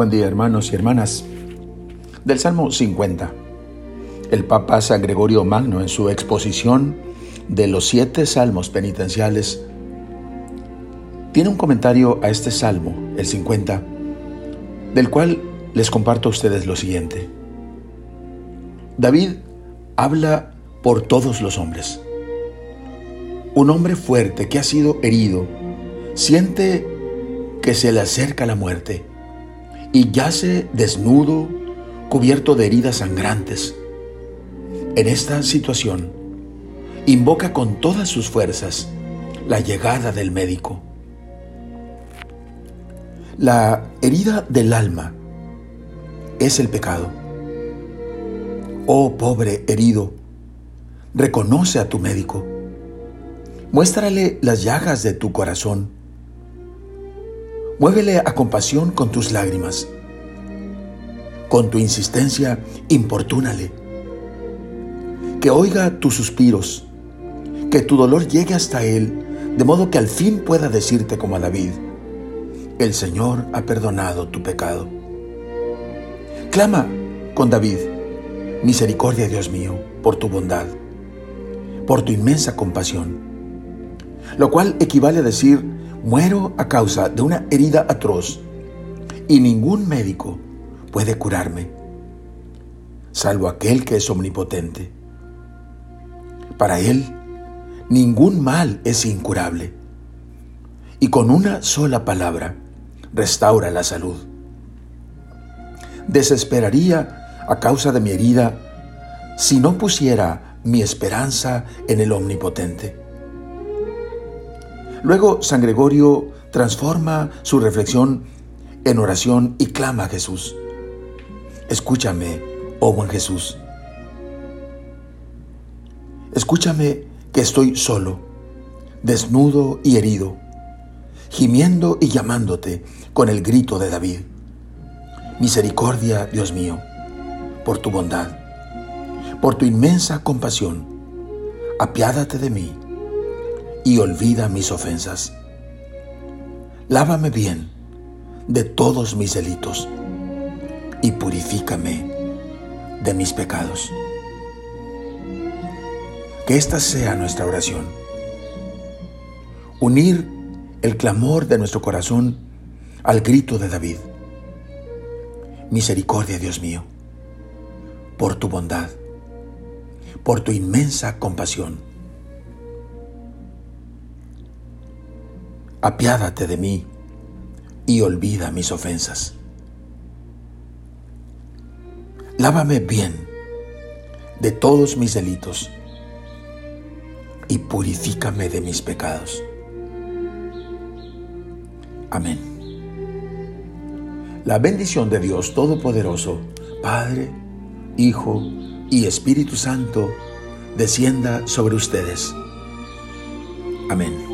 buen día hermanos y hermanas. Del Salmo 50. El Papa San Gregorio Magno en su exposición de los siete salmos penitenciales tiene un comentario a este salmo, el 50, del cual les comparto a ustedes lo siguiente. David habla por todos los hombres. Un hombre fuerte que ha sido herido siente que se le acerca la muerte y yace desnudo, cubierto de heridas sangrantes. En esta situación, invoca con todas sus fuerzas la llegada del médico. La herida del alma es el pecado. Oh pobre herido, reconoce a tu médico. Muéstrale las llagas de tu corazón Muévele a compasión con tus lágrimas. Con tu insistencia, importúnale. Que oiga tus suspiros, que tu dolor llegue hasta Él, de modo que al fin pueda decirte como a David, el Señor ha perdonado tu pecado. Clama con David, misericordia Dios mío, por tu bondad, por tu inmensa compasión, lo cual equivale a decir, Muero a causa de una herida atroz y ningún médico puede curarme, salvo aquel que es omnipotente. Para él, ningún mal es incurable y con una sola palabra restaura la salud. Desesperaría a causa de mi herida si no pusiera mi esperanza en el omnipotente. Luego San Gregorio transforma su reflexión en oración y clama a Jesús. Escúchame, oh buen Jesús. Escúchame que estoy solo, desnudo y herido, gimiendo y llamándote con el grito de David. Misericordia, Dios mío, por tu bondad, por tu inmensa compasión, apiádate de mí y olvida mis ofensas. Lávame bien de todos mis delitos y purifícame de mis pecados. Que esta sea nuestra oración. Unir el clamor de nuestro corazón al grito de David. Misericordia, Dios mío, por tu bondad, por tu inmensa compasión apiádate de mí y olvida mis ofensas. Lávame bien de todos mis delitos y purifícame de mis pecados. Amén. La bendición de Dios Todopoderoso, Padre, Hijo y Espíritu Santo, descienda sobre ustedes. Amén.